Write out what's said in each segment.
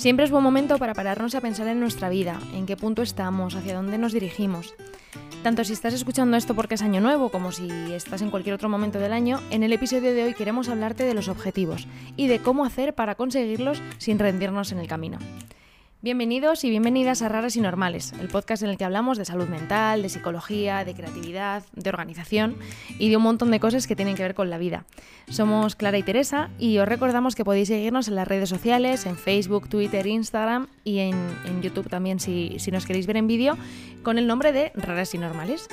Siempre es buen momento para pararnos a pensar en nuestra vida, en qué punto estamos, hacia dónde nos dirigimos. Tanto si estás escuchando esto porque es año nuevo como si estás en cualquier otro momento del año, en el episodio de hoy queremos hablarte de los objetivos y de cómo hacer para conseguirlos sin rendirnos en el camino. Bienvenidos y bienvenidas a Raras y Normales, el podcast en el que hablamos de salud mental, de psicología, de creatividad, de organización y de un montón de cosas que tienen que ver con la vida. Somos Clara y Teresa y os recordamos que podéis seguirnos en las redes sociales, en Facebook, Twitter, Instagram y en, YouTube también si, si nos queréis ver en vídeo, con el nombre de Raras y Normales.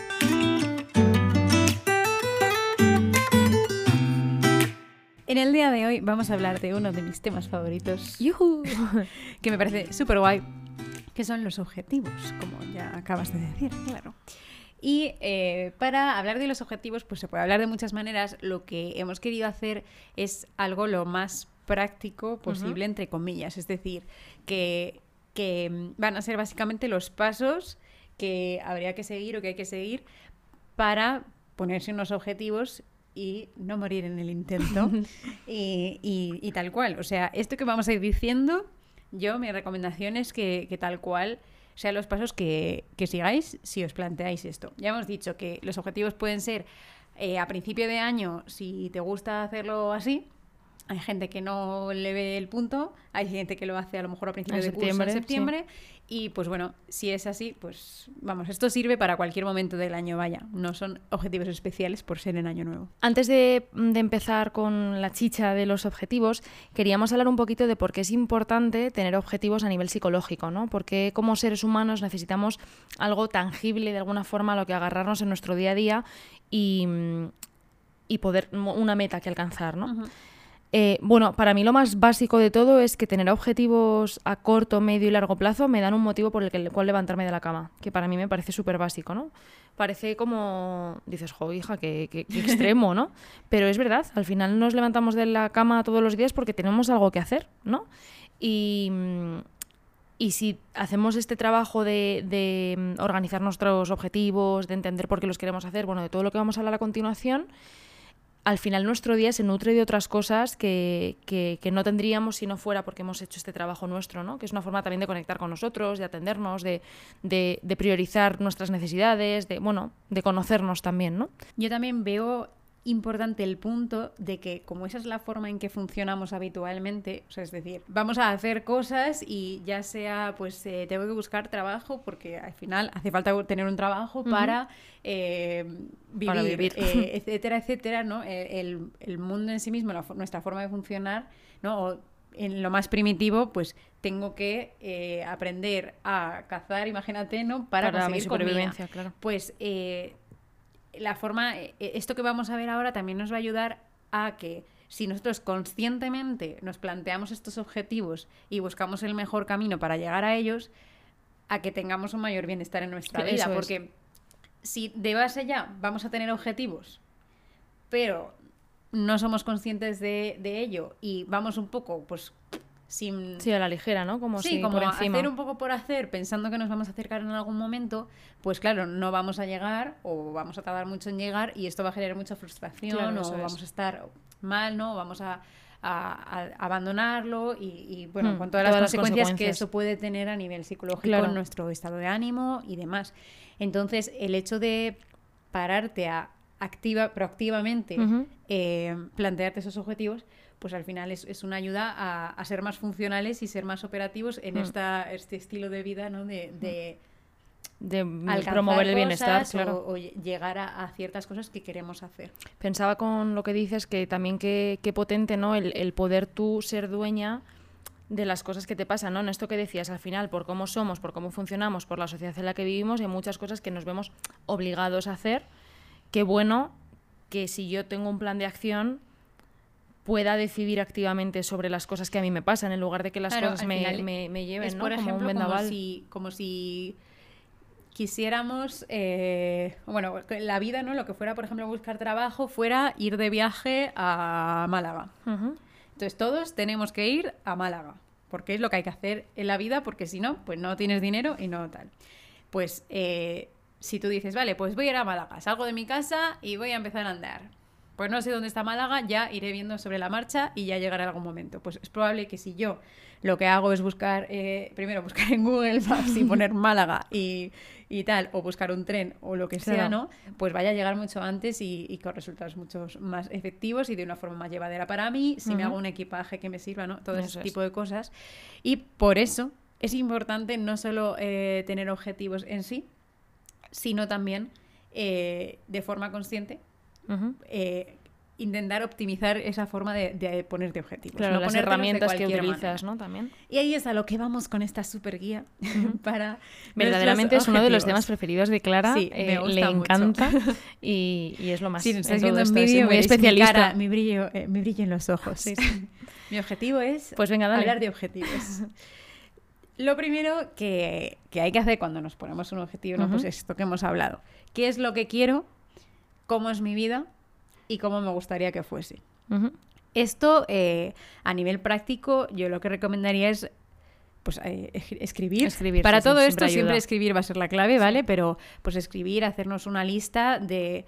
En el día de hoy vamos a hablar de uno de mis temas favoritos, que me parece súper guay, que son los objetivos, como ya acabas de decir, claro. Y eh, para hablar de los objetivos, pues se puede hablar de muchas maneras. Lo que hemos querido hacer es algo lo más práctico posible, entre comillas. Es decir, que, que van a ser básicamente los pasos que habría que seguir o que hay que seguir para ponerse unos objetivos y no morir en el intento. y, tal cual. O sea, esto que vamos a ir diciendo, yo mi recomendación es que, tal cual sean los pasos que, sigáis si os planteáis esto. Ya hemos dicho que los objetivos pueden ser eh, a principio de año, si te gusta hacerlo así, hay gente que no le ve el punto, hay gente que lo hace a lo mejor a principios de septiembre, curso en septiembre. Y pues bueno, si es así, pues vamos, esto sirve para cualquier momento del año, vaya. No son objetivos especiales por ser en año nuevo. Antes de, de empezar con la chicha de los objetivos, queríamos hablar un poquito de por qué es importante tener objetivos a nivel psicológico, ¿no? Porque como seres humanos necesitamos algo tangible de alguna forma a lo que agarrarnos en nuestro día a día y, y poder una meta que alcanzar, ¿no? Eh, bueno, para mí lo más básico de todo es que tener objetivos a corto, medio y largo plazo me dan un motivo por el, cual levantarme de la cama, que para mí me parece súper básico, ¿no? Parece como, dices, jo, hija, qué, extremo, ¿no? Pero es verdad, al final nos levantamos de la cama todos los días porque tenemos algo que hacer, ¿no? Y, y si hacemos este trabajo de, de organizar nuestros objetivos, de entender por qué los queremos hacer, bueno, de todo lo que vamos a hablar a continuación, al final nuestro día se nutre de otras cosas que, no tendríamos si no fuera porque hemos hecho este trabajo nuestro, ¿no? Que es una forma también de conectar con nosotros, de atendernos, de, de priorizar nuestras necesidades, de, bueno, de conocernos también, ¿no? Yo también veo importante el punto de que como esa es la forma en que funcionamos habitualmente, o sea, es decir, vamos a hacer cosas y ya sea, pues eh, tengo que buscar trabajo porque al final hace falta tener un trabajo para, eh, vivir, eh, etcétera, etcétera, ¿no? El, mundo en sí mismo, nuestra forma de funcionar, ¿no? O, en lo más primitivo, pues tengo que aprender a cazar, imagínate, ¿no? Para, para conseguir supervivencia, claro. Pues la forma, e, e, esto que vamos a ver ahora también nos va a ayudar a que si nosotros conscientemente nos planteamos estos objetivos y buscamos el mejor camino para llegar a ellos, a que tengamos un mayor bienestar en nuestra vida. Porque si de base ya vamos a tener objetivos, pero no somos conscientes de, de ello y vamos un poco, pues sin... Sí, a la ligera, ¿no? Como sí, como hacer un poco por hacer, pensando que nos vamos a acercar en algún momento, pues claro, no vamos a llegar o vamos a tardar mucho en llegar y esto va a generar mucha frustración o vamos a estar mal, ¿no? Vamos a, abandonarlo y, bueno, hmm, con todas, las, consecuencias que eso puede tener a nivel psicológico en nuestro estado de ánimo y demás. Entonces, el hecho de pararte a activa, proactivamente eh, plantearte esos objetivos, pues al final es, una ayuda a, ser más funcionales y ser más operativos en mm. esta, este estilo de vida, ¿no? De, de, promover el bienestar, claro. O, llegar a, ciertas cosas que queremos hacer. Pensaba con lo que dices que también qué, potente, ¿no? El, poder tú ser dueña de las cosas que te pasan, ¿no? En esto que decías, al final, por cómo somos, por cómo funcionamos, por la sociedad en la que vivimos, hay muchas cosas que nos vemos obligados a hacer. Qué bueno que si yo tengo un plan de acción, pueda decidir activamente sobre las cosas que a mí me pasan, en lugar de que las cosas me, lleven, ¿no? Por ejemplo, como, si, como si quisiéramos, eh, bueno, la vida, ¿no? Lo que fuera, por ejemplo, buscar trabajo, fuera ir de viaje a Málaga. Entonces todos tenemos que ir a Málaga, porque es lo que hay que hacer en la vida, porque si no, pues no tienes dinero y no tal. Pues eh, si tú dices, vale, pues voy a ir a Málaga, salgo de mi casa y voy a empezar a andar pues no sé dónde está Málaga, ya iré viendo sobre la marcha y ya llegará algún momento. Pues es probable que si yo lo que hago es buscar, eh, primero buscar en Google Maps y poner Málaga y, y, tal, o buscar un tren o lo que sea, ¿no? Pues vaya a llegar mucho antes y, con resultados mucho más efectivos y de una forma más llevadera para mí, si me hago un equipaje que me sirva, ¿no? Todo ese tipo de cosas. Y por eso es importante no solo eh, tener objetivos en sí, sino también eh, de forma consciente eh, intentar optimizar esa forma de, ponerte objetivos. Claro, las herramientas que utilizas, ¿no? También. Y ahí es a lo que vamos con esta super guía para... Verdaderamente es uno de los temas preferidos de Clara. Sí, eh, le encanta y, es lo más... Sí, viendo en vídeo, muy especialista. Mi, brillo, eh, mi brillo en los ojos. mi objetivo es pues venga, hablar de objetivos. Lo primero que, que, hay que hacer cuando nos ponemos un objetivo, ¿no? pues esto que hemos hablado. ¿Qué es lo que quiero? Cómo es mi vida y cómo me gustaría que fuese. Esto, eh, a nivel práctico, yo lo que recomendaría es pues eh, escribir. Para todo esto siempre, escribir va a ser la clave, ¿vale? Pero pues escribir, hacernos una lista de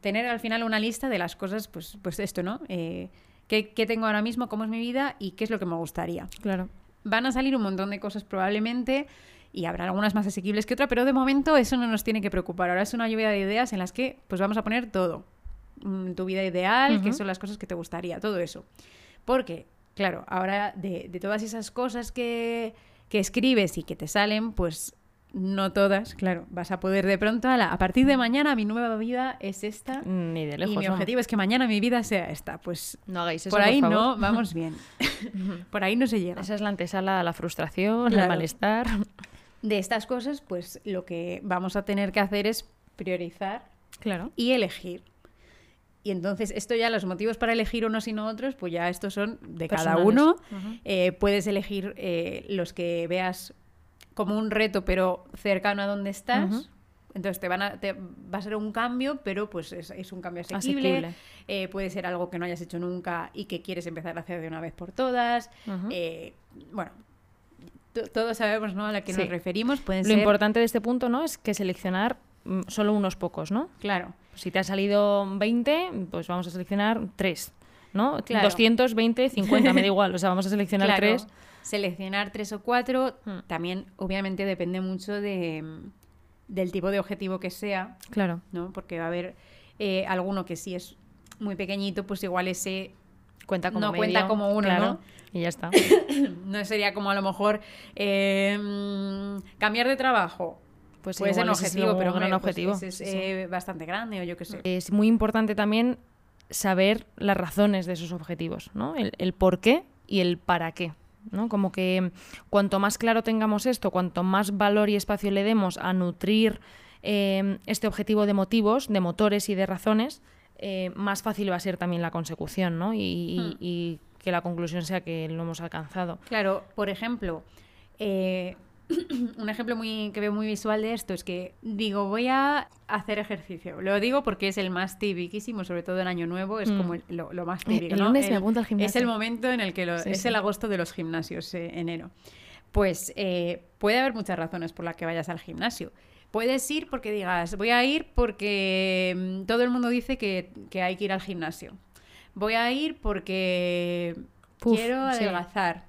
tener al final una lista de las cosas, pues, pues esto, ¿no? Eh, ¿qué, ¿qué, tengo ahora mismo? ¿Cómo es mi vida? ¿Y qué es lo que me gustaría? Claro. Van a salir un montón de cosas probablemente y habrá algunas más asequibles que otras, pero de momento eso no nos tiene que preocupar. Ahora es una lluvia de ideas en las que pues vamos a poner todo. Mm, tu vida ideal, qué son las cosas que te gustaría, todo eso. Porque, claro, ahora de, todas esas cosas que, que escribes y que te salen, pues no todas, claro, vas a poder de pronto, a, a, partir de mañana mi nueva vida es esta. Ni de lejos. Y mi objetivo es que mañana mi vida sea esta. Pues no hagáis eso. Por ahí no, vamos bien. por ahí no se llega. Esa es la antesala a la frustración, al malestar de estas cosas, pues lo que vamos a tener que hacer es priorizar claro. y elegir. Y entonces, esto ya, los motivos para elegir unos y no otros, pues ya estos son de cada uno. Eh, puedes elegir eh, los que veas como un reto, pero cercano a donde estás. Entonces te, van a, te va a ser un cambio, pero pues es, un cambio asequible. Eh, puede ser algo que no hayas hecho nunca y que quieres empezar a hacer de una vez por todas. bueno, todos sabemos ¿no? a la que nos referimos. Lo importante de este punto ¿no? es que seleccionar mm, solo unos pocos, ¿no? Claro. Si te ha salido 20, pues vamos a seleccionar 3, ¿no? Claro. 220, 50, me da igual, o sea, vamos a seleccionar 3. Seleccionar 3 o 4 hmm. también obviamente depende mucho de, del tipo de objetivo que sea. Claro. ¿no? Porque va a haber eh, alguno que sí es muy pequeñito, pues igual ese cuenta como no cuenta como uno, ¿no? Y ya está. no sería como a lo mejor em, cambiar de trabajo. Pues puede ser un objetivo, pero un gran pues objetivo. es eh, bastante grande o yo qué sé. Es muy importante también saber las razones de esos objetivos, ¿no? El, por qué y el para qué. ¿no? Como que cuanto más claro tengamos esto, cuanto más valor y espacio le demos a nutrir em, este objetivo de motivos, de motores y de razones, eh, más fácil va a ser también la consecución, ¿no? Y, hmm. que la conclusión sea que lo hemos alcanzado. Claro, por ejemplo, eh, un ejemplo muy, que veo muy visual de esto es que digo, voy a hacer ejercicio. Lo digo porque es el más tipiquísimo, sobre todo en Año Nuevo, es como hmm. lo, más típico. El, lunes me al gimnasio. Es el momento en el que es el agosto de los gimnasios, eh, enero. Pues puede haber muchas razones por las que vayas al gimnasio. Puedes ir porque digas, voy a ir porque mm, todo el mundo dice que, hay que ir al gimnasio. Voy a ir porque quiero adelgazar.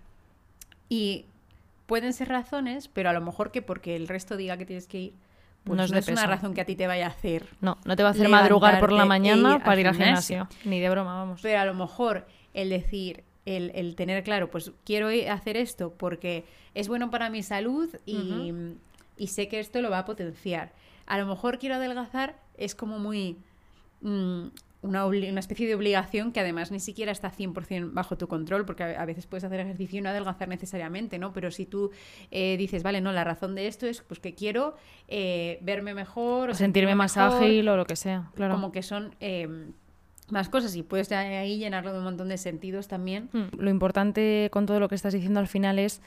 Y pueden ser razones, pero a lo mejor que porque el resto diga que tienes que ir, pues no, es, una razón que a ti te vaya a hacer. No, no te va a hacer madrugar por la mañana para ir al gimnasio. Ni de broma, vamos. Pero a lo mejor el decir, el, tener claro, pues quiero hacer esto porque es bueno para mi salud y, y sé que esto lo va a potenciar. A lo mejor quiero adelgazar, es como muy... Mm, una, una, especie de obligación que además ni siquiera está 100% bajo tu control, porque a, veces puedes hacer ejercicio y no adelgazar necesariamente, ¿no? Pero si tú eh, dices, vale, no, la razón de esto es pues que quiero eh, verme mejor, o sentirme, más ágil o lo que sea, claro. Como que son... Em, más cosas y puedes ahí llenarlo de un montón de sentidos también. Hmm. Lo importante con todo lo que estás diciendo al final es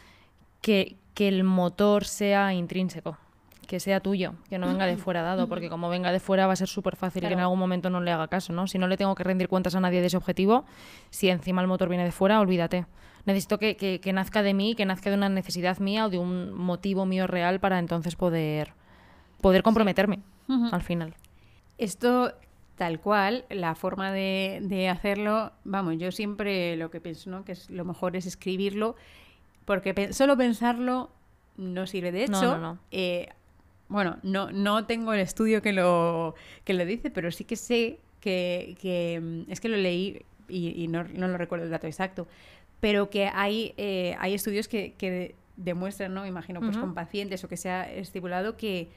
que, que el motor sea intrínseco, que sea tuyo, que no venga de fuera dado, porque como venga de fuera va a ser súper fácil que en algún momento no le haga caso, ¿no? Si no le tengo que rendir cuentas a nadie de ese objetivo, si encima el motor viene de fuera, olvídate. Necesito que, que, nazca de mí, que nazca de una necesidad mía o de un motivo mío real para entonces poder, poder comprometerme al final. Esto Tal cual, la forma de, hacerlo, vamos, yo siempre lo que pienso, ¿no? Que es, lo mejor es escribirlo, porque solo pensarlo no sirve. De hecho, eh, bueno, no, no tengo el estudio que lo, que lo dice, pero sí que sé que, mm, es que lo leí y, no, lo recuerdo el dato exacto, pero que hay, eh, hay estudios que, demuestran, ¿no? Imagino, pues con pacientes o que se ha estipulado que,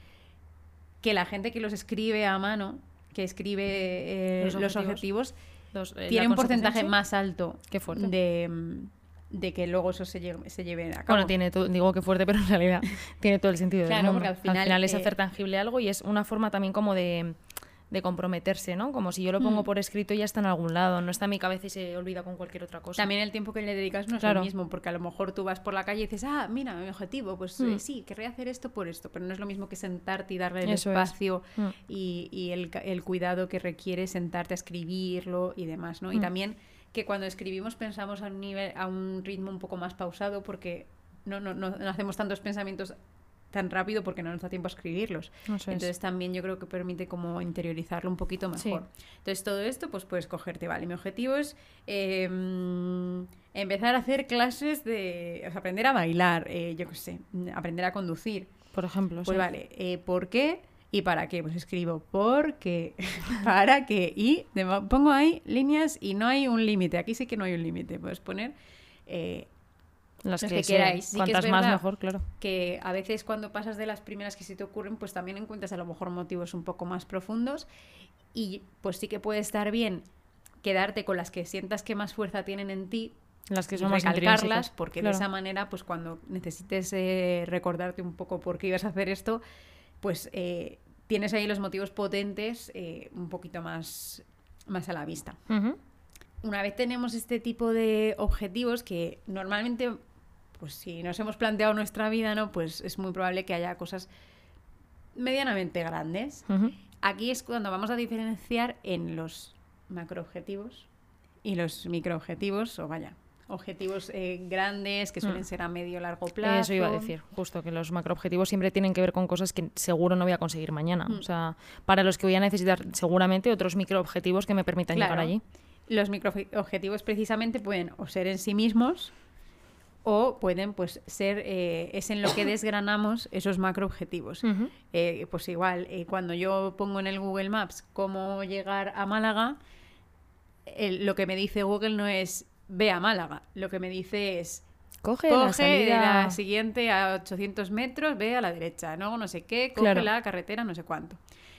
que la gente que los escribe a mano que escribe eh, los objetivos, eh, tiene un porcentaje más alto De, de que luego eso se lleve, se lleve a cabo. Bueno, tiene digo que fuerte, pero en realidad tiene todo el sentido del mundo. al final, es eh, hacer tangible algo y es una forma también como de de comprometerse, ¿no? Como si yo lo pongo mm. por escrito y ya está en algún lado, no está en mi cabeza y se olvida con cualquier otra cosa. También el tiempo que le dedicas no es lo mismo, porque a lo mejor tú vas por la calle y dices, ah, mira, mi objetivo, pues eh, mm. sí, querría hacer esto por esto, pero no es lo mismo que sentarte y darle el espacio mm. y, el, cuidado que requiere sentarte a escribirlo y demás, ¿no? Y también que cuando escribimos pensamos a un nivel, a un ritmo un poco más pausado porque no, no, no, no hacemos tantos pensamientos tan rápido porque no nos da tiempo a escribirlos. Entonces también yo creo que permite como interiorizarlo un poquito mejor. Entonces todo esto pues puedes cogerte, vale, mi objetivo es em, empezar a hacer clases de, o sea, aprender a bailar, eh, yo qué sé, aprender a conducir. Por ejemplo. Pues vale, eh, ¿por qué? ¿Y para qué? Pues escribo ¿por qué? ¿Para qué? Y pongo ahí líneas y no hay un límite. Aquí sí que no hay un límite. Puedes poner eh, las que, queráis. Cuantas más mejor, claro. Que a veces cuando pasas de las primeras que se te ocurren, pues también encuentras a lo mejor motivos un poco más profundos y pues sí que puede estar bien quedarte con las que sientas que más fuerza tienen en ti las que son más recalcarlas porque de esa manera pues cuando necesites eh, recordarte un poco por qué ibas a hacer esto pues eh, tienes ahí los motivos potentes eh, un poquito más más a la vista una vez tenemos este tipo de objetivos que normalmente pues si nos hemos planteado nuestra vida, ¿no? Pues es muy probable que haya cosas medianamente grandes. Aquí es cuando vamos a diferenciar en los macroobjetivos y los microobjetivos, o vaya, objetivos eh, grandes que suelen mm. ser a medio largo plazo. Eso iba a decir, justo que los macroobjetivos siempre tienen que ver con cosas que seguro no voy a conseguir mañana. Mm. O sea, para los que voy a necesitar seguramente otros microobjetivos que me permitan llegar allí. Los microobjetivos precisamente pueden o ser en sí mismos o pueden pues ser eh, es en lo que desgranamos esos macroobjetivos eh, pues igual eh, cuando yo pongo en el Google Maps cómo llegar a Málaga lo que me dice Google no es ve a Málaga. Lo que me dice es coge, la, siguiente a 800 metros ve a la derecha no no sé qué coge la carretera no sé cuánto.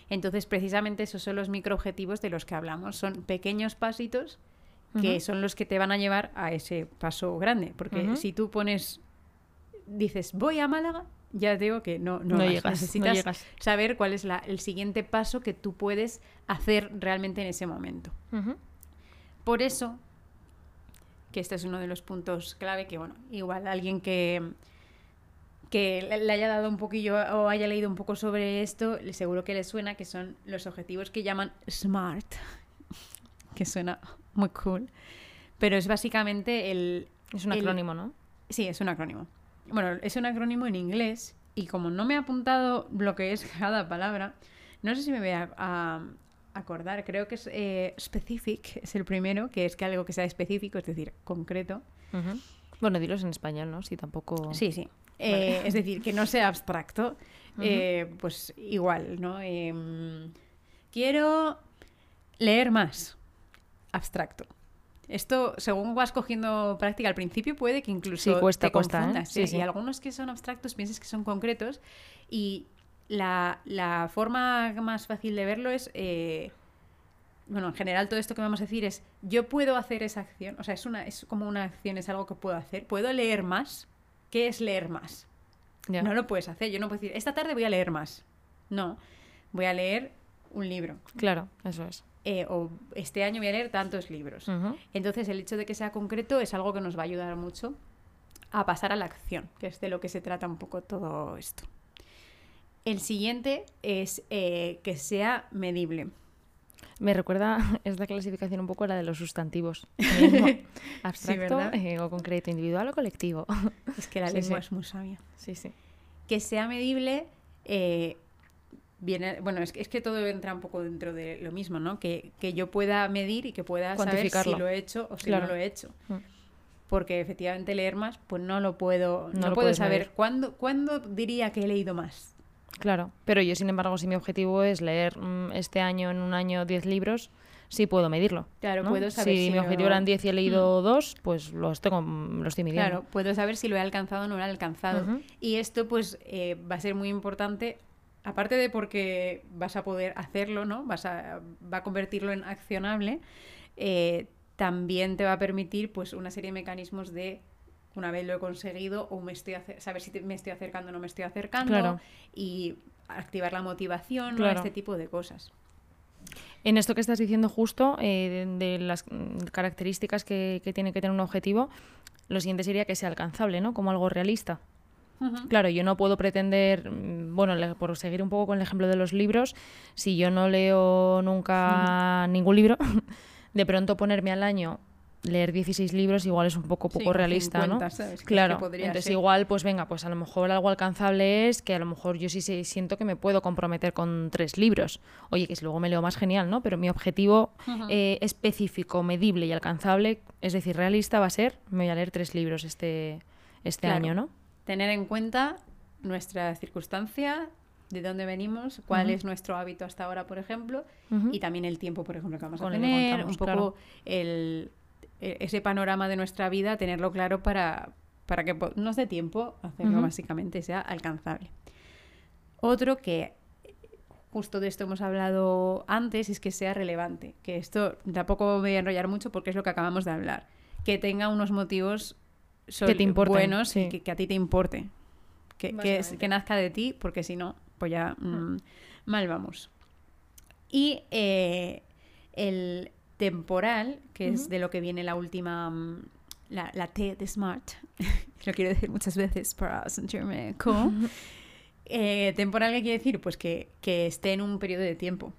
Entonces precisamente esos son los microobjetivos de los que hablamos. Son pequeños pasitos que son los que te van a llevar a ese paso grande. Porque si tú pones, dices, voy a Málaga, ya digo que no, no, llegas, necesitas saber cuál es el siguiente paso que tú puedes hacer realmente en ese momento. Por eso, que este es uno de los puntos clave, que bueno, igual alguien que, que le haya dado un poquillo o haya leído un poco sobre esto, seguro que le suena que son los objetivos que llaman SMART, que suena muy cool. Pero es básicamente el... Es un acrónimo, ¿no? Sí, es un acrónimo. Bueno, es un acrónimo en inglés y como no me he apuntado lo que es cada palabra, no sé si me voy a, acordar. Creo que es eh, specific, es el primero, que es que algo que sea específico, es decir, concreto. Bueno, dilos en español, ¿no? Si tampoco... Sí, sí. Eh, es decir, que no sea abstracto. Eh, pues igual, ¿no? Em, quiero leer más abstracto. Esto, según vas cogiendo práctica al principio, puede que incluso cuesta, te confundas. ¿eh? Sí, Y algunos que son abstractos piensas que son concretos. Y la, forma más fácil de verlo es. Eh, bueno, en general todo esto que vamos a decir es, yo puedo hacer esa acción, o sea, es, una, es como una acción, es algo que puedo hacer, puedo leer más. ¿Qué es leer más? No lo puedes hacer, yo no puedo decir, esta tarde voy a leer más. No, voy a leer un libro. Claro, eso es. Eh, o este año voy a leer tantos libros. Entonces, el hecho de que sea concreto es algo que nos va a ayudar mucho a pasar a la acción, que es de lo que se trata un poco todo esto. El siguiente es eh, que sea medible. Me recuerda esta clasificación un poco a la de los sustantivos. Abstracto eh, o concreto, individual o colectivo. Es que la lengua es muy sabia. Sí, sí. Que sea medible viene, bueno, es, es que todo entra un poco dentro de lo mismo, ¿no? Que, que yo pueda medir y que pueda saber si lo he hecho o si no lo he hecho. Mm. Porque efectivamente leer más, pues no lo puedo, no, puedo saber. ¿Cuándo, ¿Cuándo diría que he leído más? Claro, pero yo sin embargo, si mi objetivo es leer mm, este año en un año 10 libros, sí puedo medirlo. Claro, puedo saber si, mi objetivo eran 10 y he leído 2, mm. pues los tengo, los estoy midiendo. Claro, puedo saber si lo he alcanzado o no lo he alcanzado. Y esto pues eh, va a ser muy importante aparte de porque vas a poder hacerlo, ¿no? Vas a, va a convertirlo en accionable, eh, también te va a permitir pues una serie de mecanismos de una vez lo he conseguido o me estoy saber si me estoy acercando o no me estoy acercando y activar la motivación o este tipo de cosas. En esto que estás diciendo justo, eh, de, las características que, que, tiene que tener un objetivo, lo siguiente sería que sea alcanzable, ¿no? Como algo realista. Claro, yo no puedo pretender, mm, bueno, por seguir un poco con el ejemplo de los libros, si yo no leo nunca ningún libro, de pronto ponerme al año leer 16 libros igual es un poco poco realista, ¿no? Claro, entonces igual pues venga, pues a lo mejor algo alcanzable es que a lo mejor yo sí siento que me puedo comprometer con tres libros. Oye, que si luego me leo más genial, ¿no? Pero mi objetivo eh, específico, medible y alcanzable, es decir, realista va a ser, me voy a leer tres libros este, este año, ¿no? tener en cuenta nuestra circunstancia, de dónde venimos, cuál es nuestro hábito hasta ahora, por ejemplo, y también el tiempo, por ejemplo, que vamos a tener, un poco el, ese panorama de nuestra vida, tenerlo claro para, para que nos dé tiempo hacerlo básicamente sea alcanzable. Otro que justo de esto hemos hablado antes es que sea relevante, que esto tampoco me voy a enrollar mucho porque es lo que acabamos de hablar, que tenga unos motivos que te importen, buenos y que, a ti te importe. Que, que, nazca de ti, porque si no, pues ya mm, mal vamos. Y eh, el temporal, que es de lo que viene la última, mm, la, la T de Smart, lo quiero decir muchas veces para sentirme cool. Eh, temporal, ¿qué quiere decir? Pues que, que, esté en un periodo de tiempo.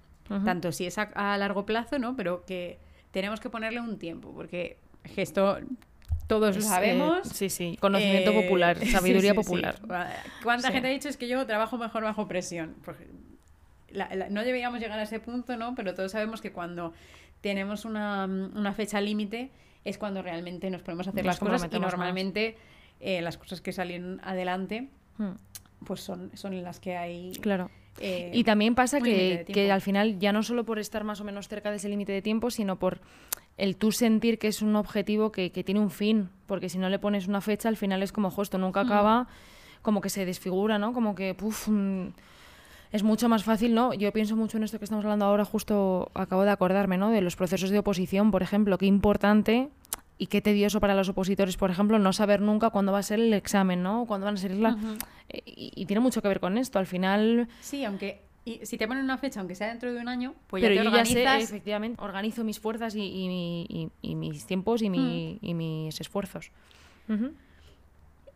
Tanto si es a, a, largo plazo, ¿no? Pero que tenemos que ponerle un tiempo, porque esto todos lo sabemos. sí, sí, conocimiento eh, popular, sabiduría popular. ¿Cuánta gente ha dicho es que yo trabajo mejor bajo presión? no deberíamos llegar a ese punto, ¿no? Pero todos sabemos que cuando tenemos una, fecha límite es cuando realmente nos podemos hacer las cosas y normalmente eh, las cosas que salen adelante hmm. pues son, son las que hay... Claro. Eh, y también pasa que, que, al final ya no solo por estar más o menos cerca de ese límite de tiempo, sino por el tú sentir que es un objetivo que, tiene un fin, porque si no le pones una fecha, al final es como, justo nunca hmm. acaba, como que se desfigura, ¿no? Como que, puf, mm, es mucho más fácil, ¿no? Yo pienso mucho en esto que estamos hablando ahora, justo acabo de acordarme, ¿no? De los procesos de oposición, por ejemplo, qué importante y qué tedioso para los opositores, por ejemplo, no saber nunca cuándo va a ser el examen, ¿no? Cuándo van a ser la... y, y, tiene mucho que ver con esto, al final... Sí, aunque y si te ponen una fecha, aunque sea dentro de un año, pues ya te yo organizas... ya sé, efectivamente, organizo mis fuerzas y, mis tiempos y, mm. mis esfuerzos.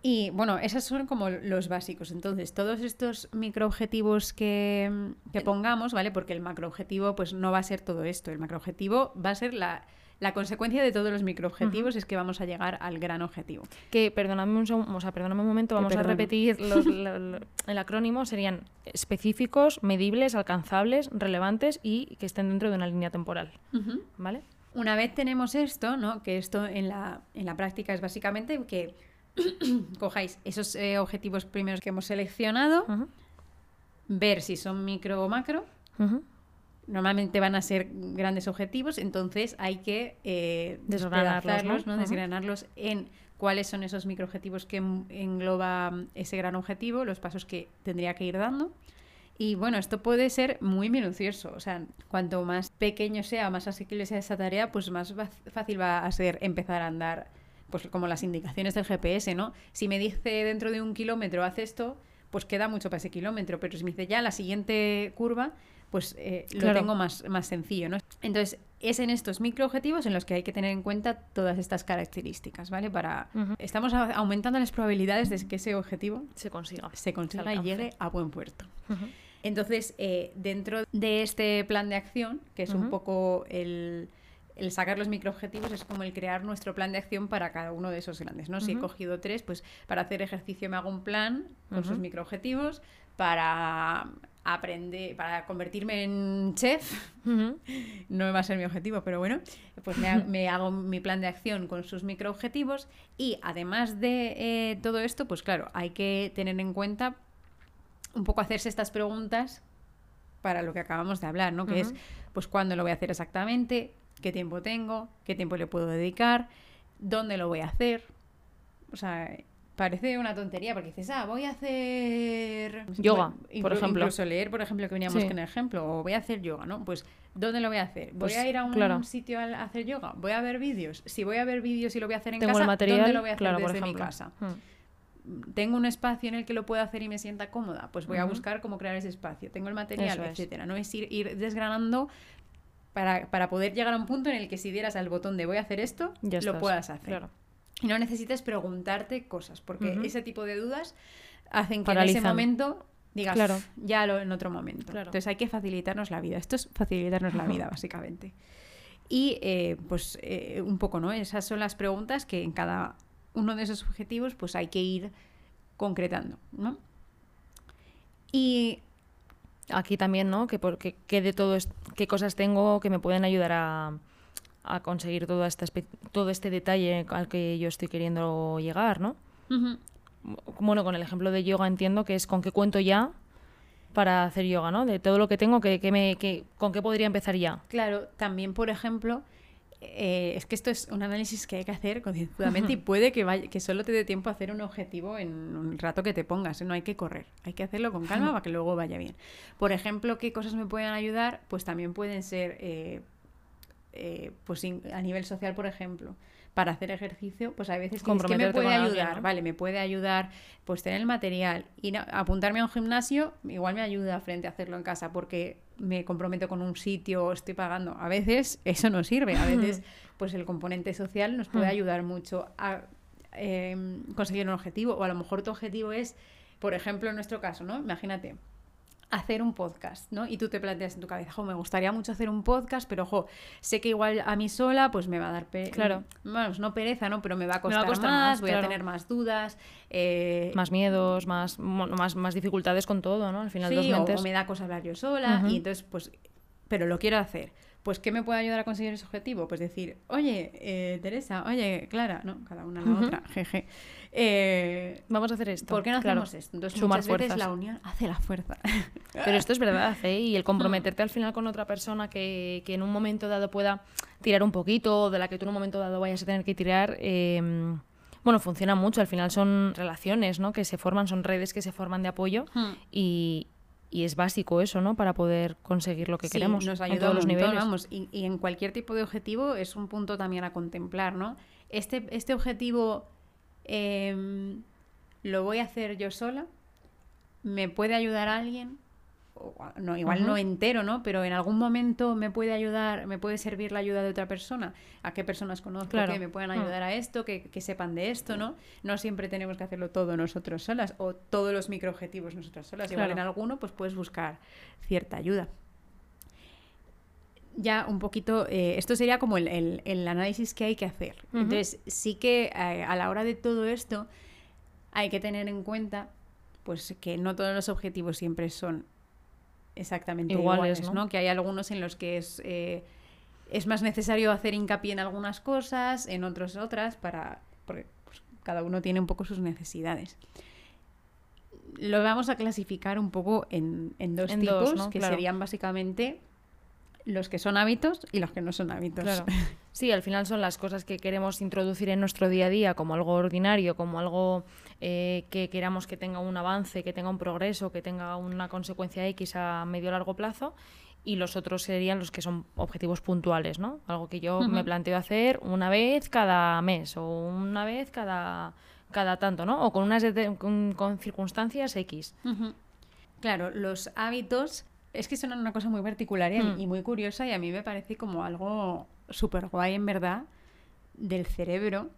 Y bueno, esos son como los básicos. Entonces, todos estos microobjetivos que, que pongamos, ¿vale? Porque el macroobjetivo pues no va a ser todo esto. El macroobjetivo va a ser la la consecuencia de todos los microobjetivos es que vamos a llegar al gran objetivo. Que, perdóname un, o sea, perdóname un momento, vamos a repetir el acrónimo, serían específicos, medibles, alcanzables, relevantes y que estén dentro de una línea temporal. ¿Vale? Una vez tenemos esto, ¿no? que esto en la, en la práctica es básicamente que cojáis esos eh, objetivos primeros que hemos seleccionado, ver si son micro o macro, normalmente van a ser grandes objetivos, entonces hay que eh, desgranarlos, ¿no? desgranarlos en cuáles son esos microobjetivos que engloba ese gran objetivo, los pasos que tendría que ir dando. Y bueno, esto puede ser muy minucioso, o sea, cuanto más pequeño sea, más asequible sea esa tarea, pues más fácil va a ser empezar a andar, pues como las indicaciones del GPS, ¿no? Si me dice dentro de un kilómetro haz esto, pues queda mucho para ese kilómetro, pero si me dice ya la siguiente curva, pues eh, lo tengo más, más sencillo, ¿no? Entonces, es en estos microobjetivos en los que hay que tener en cuenta todas estas características, ¿vale? Para estamos aumentando las probabilidades de que ese objetivo se consiga, se consiga y llegue a buen puerto. Entonces, eh, dentro de este plan de acción, que es un poco el, el sacar los microobjetivos es como el crear nuestro plan de acción para cada uno de esos grandes, ¿no? Si he cogido tres, pues para hacer ejercicio me hago un plan con sus microobjetivos, para aprender, para convertirme en chef, no va a ser mi objetivo, pero bueno, pues me, hago mi plan de acción con sus microobjetivos y además de eh, todo esto, pues claro, hay que tener en cuenta un poco hacerse estas preguntas para lo que acabamos de hablar, ¿no? Que es, pues, ¿cuándo lo voy a hacer exactamente? ¿Qué tiempo tengo? ¿Qué tiempo le puedo dedicar? ¿Dónde lo voy a hacer? O sea, parece una tontería porque dices, ah, voy a hacer yoga, por ejemplo. Incluso leer, por ejemplo, que veníamos con el ejemplo, o voy a hacer yoga, ¿no? Pues, ¿dónde lo voy a hacer? ¿Voy pues, a ir a un sitio a hacer yoga? ¿Voy a ver vídeos? Si voy a ver vídeos y lo voy a hacer en casa, ¿dónde lo voy a hacer desde mi casa? Hmm. Tengo un espacio en el que lo puedo hacer y me sienta cómoda, pues voy a buscar cómo crear ese espacio. Tengo el material, etcétera. No es ir, desgranando para, para, poder llegar a un punto en el que si dieras al botón de voy a hacer esto, lo puedas hacer. Claro. Y no necesites preguntarte cosas, porque ese tipo de dudas hacen que en ese momento digas, claro. ya lo en otro momento. Entonces hay que facilitarnos la vida. Esto es facilitarnos la vida, básicamente. Y eh, pues eh, un poco, ¿no? Esas son las preguntas que en cada uno de esos objetivos pues hay que ir concretando, ¿no? Y aquí también, ¿no? Que, porque, qué de todo, qué cosas tengo que me pueden ayudar a, a conseguir todo este, todo este detalle al que yo estoy queriendo llegar, ¿no? Bueno, con el ejemplo de yoga entiendo que es con qué cuento ya para hacer yoga, ¿no? De todo lo que tengo, que, me, que, ¿con qué podría empezar ya? Claro, también, por ejemplo, eh, es que esto es un análisis que hay que hacer concienzudamente y puede que, vaya, que solo te dé tiempo a hacer un objetivo en un rato que te pongas, ¿eh? no hay que correr, hay que hacerlo con calma para que luego vaya bien. Por ejemplo, ¿qué cosas me pueden ayudar? Pues también pueden ser eh, pues a nivel social, por ejemplo, para hacer ejercicio, pues hay veces que, que me puede ayudar, vale, me puede ayudar pues tener el material y apuntarme a un gimnasio, igual me ayuda frente a hacerlo en casa porque me comprometo con un sitio, estoy pagando. A veces eso no sirve, a veces pues el componente social nos puede ayudar mucho a em, conseguir un objetivo o a lo mejor tu objetivo es, por ejemplo, en nuestro caso, ¿no? Imagínate, hacer un podcast, ¿no? Y tú te planteas en tu cabeza, jo, me gustaría mucho hacer un podcast, pero ojo, sé que igual a mí sola pues me va a dar claro. Bueno, no pereza, ¿no? Pero me va a costar, más, voy a tener más dudas. Eh, más miedos, más, más, más dificultades con todo, ¿no? Al final dos mentes... o, me da cosa hablar yo sola y entonces pues... Pero lo quiero hacer. Pues, ¿qué me puede ayudar a conseguir ese objetivo? Pues decir, oye, eh, Teresa, oye, Clara, no, cada una la otra, jeje. Eh, Vamos a hacer esto. ¿Por qué no hacemos esto? Entonces, Sumar muchas veces la unión hace la fuerza. Pero esto es verdad, ¿eh? Y el comprometerte al final con otra persona que, que, en un momento dado pueda tirar un poquito, o de la que tú en un momento dado vayas a tener que tirar, eh, bueno, funciona mucho. Al final son relaciones, ¿no? Que se forman, son redes que se forman de apoyo hmm. y, y es básico eso, ¿no? Para poder conseguir lo que queremos. Nos ayuda a todos los niveles. Vamos, y, en cualquier tipo de objetivo es un punto también a contemplar, ¿no? Este, este objetivo em, lo voy a hacer yo sola, me puede ayudar a alguien, no, igual no entero, ¿no? Pero en algún momento me puede ayudar, me puede servir la ayuda de otra persona. ¿A qué personas conozco que me puedan mm. ayudar a esto, que, sepan de esto, ¿no? No siempre tenemos que hacerlo todo nosotros solas o todos los microobjetivos nosotras solas. Igual en alguno pues puedes buscar cierta ayuda. Ya un poquito, eh, esto sería como el, análisis que hay que hacer. Entonces, sí que eh, a la hora de todo esto hay que tener en cuenta pues que no todos los objetivos siempre son exactamente iguales, ¿no? Que hay algunos en los que es, eh, es más necesario hacer hincapié en algunas cosas, en otros otras, para porque pues, cada uno tiene un poco sus necesidades. Lo vamos a clasificar un poco en, dos tipos, que serían básicamente los que son hábitos y los que no son hábitos. Sí, al final son las cosas que queremos introducir en nuestro día a día como algo ordinario, como algo eh, que queramos que tenga un avance, que tenga un progreso, que tenga una consecuencia X a medio o largo plazo. Y los otros serían los que son objetivos puntuales, ¿no? Algo que yo me planteo hacer una vez cada mes o una vez cada, cada tanto, ¿no? O con unas con, circunstancias X. Claro, los hábitos es que son una cosa muy particular y, mm. muy curiosa y a mí me parece como algo súper guay en verdad del cerebro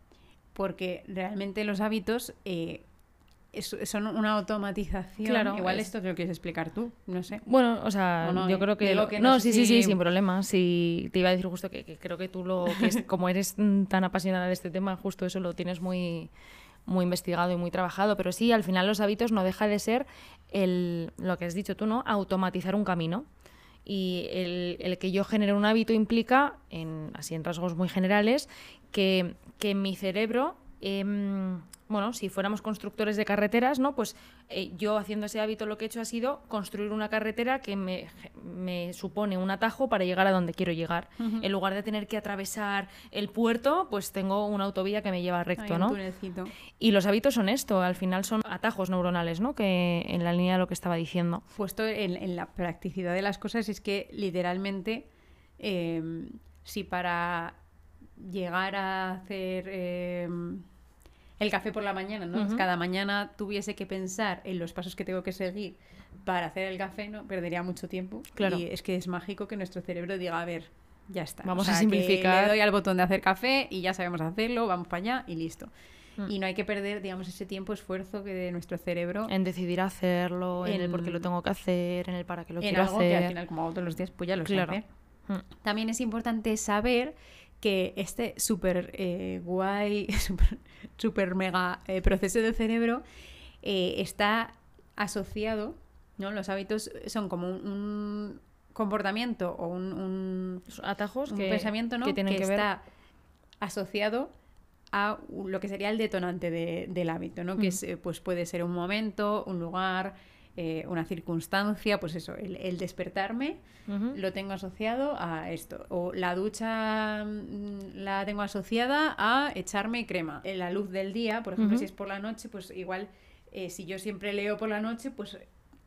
porque realmente los hábitos eh, son una automatización. Claro, Igual esto te lo quieres explicar tú, no sé. Bueno, o sea, yo creo que... no, sí, sí, sí, sin problema. Sí, te iba a decir justo que, creo que tú, lo, que como eres tan apasionada de este tema, justo eso lo tienes muy muy investigado y muy trabajado, pero sí, al final los hábitos no deja de ser el, lo que has dicho tú, ¿no? Automatizar un camino. Y el, el que yo genere un hábito implica, en, así en rasgos muy generales, que, que mi cerebro Em, bueno, si fuéramos constructores de carreteras, ¿no? Pues eh, yo haciendo ese hábito lo que he hecho ha sido construir una carretera que me, supone un atajo para llegar a donde quiero llegar. En lugar de tener que atravesar el puerto, pues tengo una autovía que me lleva recto, ¿no? Y los hábitos son esto, al final son atajos neuronales, ¿no? Que en la línea de lo que estaba diciendo. Puesto en, la practicidad de las cosas es que literalmente em, si para llegar a hacer em, el café por la mañana, ¿no? Cada mañana tuviese que pensar en los pasos que tengo que seguir para hacer el café, ¿no? Perdería mucho tiempo. Claro. Y es que es mágico que nuestro cerebro diga, a ver, ya está. Vamos a simplificar. le doy al botón de hacer café y ya sabemos hacerlo, vamos para allá y listo. Mm. Y no hay que perder, digamos, ese tiempo, esfuerzo que de nuestro cerebro. En decidir hacerlo, en, el por qué lo tengo que hacer, en el para qué lo quiero algo hacer. que al final, como hago todos los días, pues ya lo claro. sé mm. También es importante saber que este súper eh, guay, súper mega eh, proceso del cerebro eh, está asociado, ¿no? Los hábitos son como un, comportamiento o un, atajos un pensamiento ¿no? que, tienen que, está asociado a lo que sería el detonante del hábito, ¿no? Que pues puede ser un momento, un lugar, eh, una circunstancia, pues eso, el, despertarme lo tengo asociado a esto. O la ducha mm, la tengo asociada a echarme crema. En la luz del día, por ejemplo, si es por la noche, pues igual eh, si yo siempre leo por la noche, pues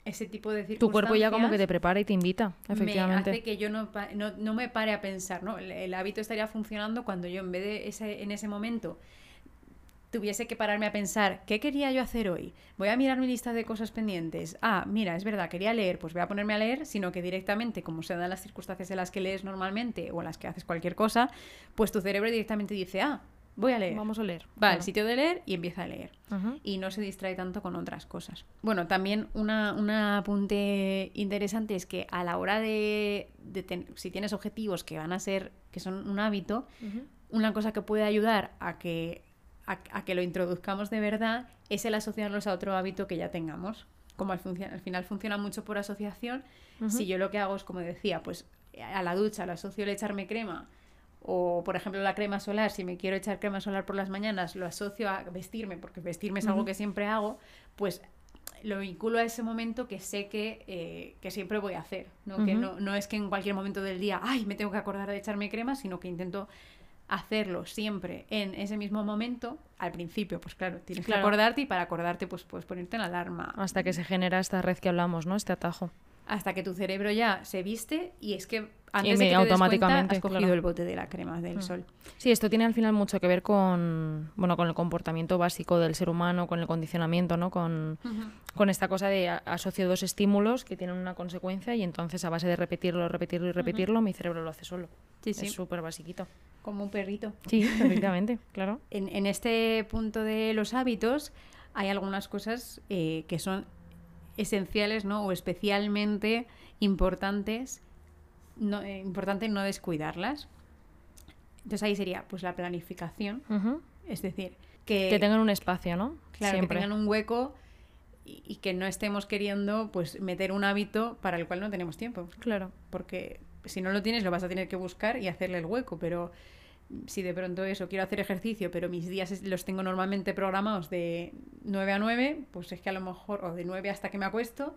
ese tipo de circunstancias... Tu cuerpo ya como que te prepara y te invita, efectivamente. Me hace que yo no, no, me pare a pensar, ¿no? El, hábito estaría funcionando cuando yo en vez de ese, en ese momento tuviese que pararme a pensar, ¿qué quería yo hacer hoy? Voy a mirar mi lista de cosas pendientes. Ah, mira, es verdad, quería leer, pues voy a ponerme a leer, sino que directamente, como se dan las circunstancias en las que lees normalmente o en las que haces cualquier cosa, pues tu cerebro directamente dice, ah, voy a leer. Vamos a leer. Va al sitio de leer y empieza a leer. Y no se distrae tanto con otras cosas. Bueno, también una, un apunte interesante es que a la hora de, si tienes objetivos que van a ser, que son un hábito, una cosa que puede ayudar a que a, que lo introduzcamos de verdad es el asociarlos a otro hábito que ya tengamos. Como al, al final funciona mucho por asociación, si yo lo que hago es, como decía, pues a la ducha lo asocio el echarme crema, o por ejemplo la crema solar, si me quiero echar crema solar por las mañanas, lo asocio a vestirme, porque vestirme es algo que siempre hago, pues lo vinculo a ese momento que sé que, eh, que siempre voy a hacer. ¿no? Que no, no, es que en cualquier momento del día, ay, me tengo que acordar de echarme crema, sino que intento hacerlo siempre en ese mismo momento, al principio, pues claro, tienes que acordarte y para acordarte pues puedes ponerte en alarma. Hasta que se genera esta red que hablamos, ¿no? Este atajo. Hasta que tu cerebro ya se viste y es que antes de que automáticamente te has cogido el bote de la crema del mm. sol. Sí, esto tiene al final mucho que ver con bueno con el comportamiento básico del ser humano, con el condicionamiento, ¿no? Con, con esta cosa de asocio dos estímulos que tienen una consecuencia y entonces a base de repetirlo, repetirlo y repetirlo, mi cerebro lo hace solo. Sí, sí. Es súper basiquito. Como un perrito. Sí, efectivamente, claro. En, este punto de los hábitos hay algunas cosas eh, que son esenciales, ¿no? O especialmente importantes, no, eh, importante no descuidarlas. Entonces ahí sería, pues, la planificación. Es decir, que... Que tengan un espacio, ¿no? Claro, que tengan un hueco y, y, que no estemos queriendo, pues, meter un hábito para el cual no tenemos tiempo. Claro. Porque si no lo tienes, lo vas a tener que buscar y hacerle el hueco, pero si de pronto eso, quiero hacer ejercicio, pero mis días los tengo normalmente programados de 9 a 9, pues es que a lo mejor, o de 9 hasta que me acuesto,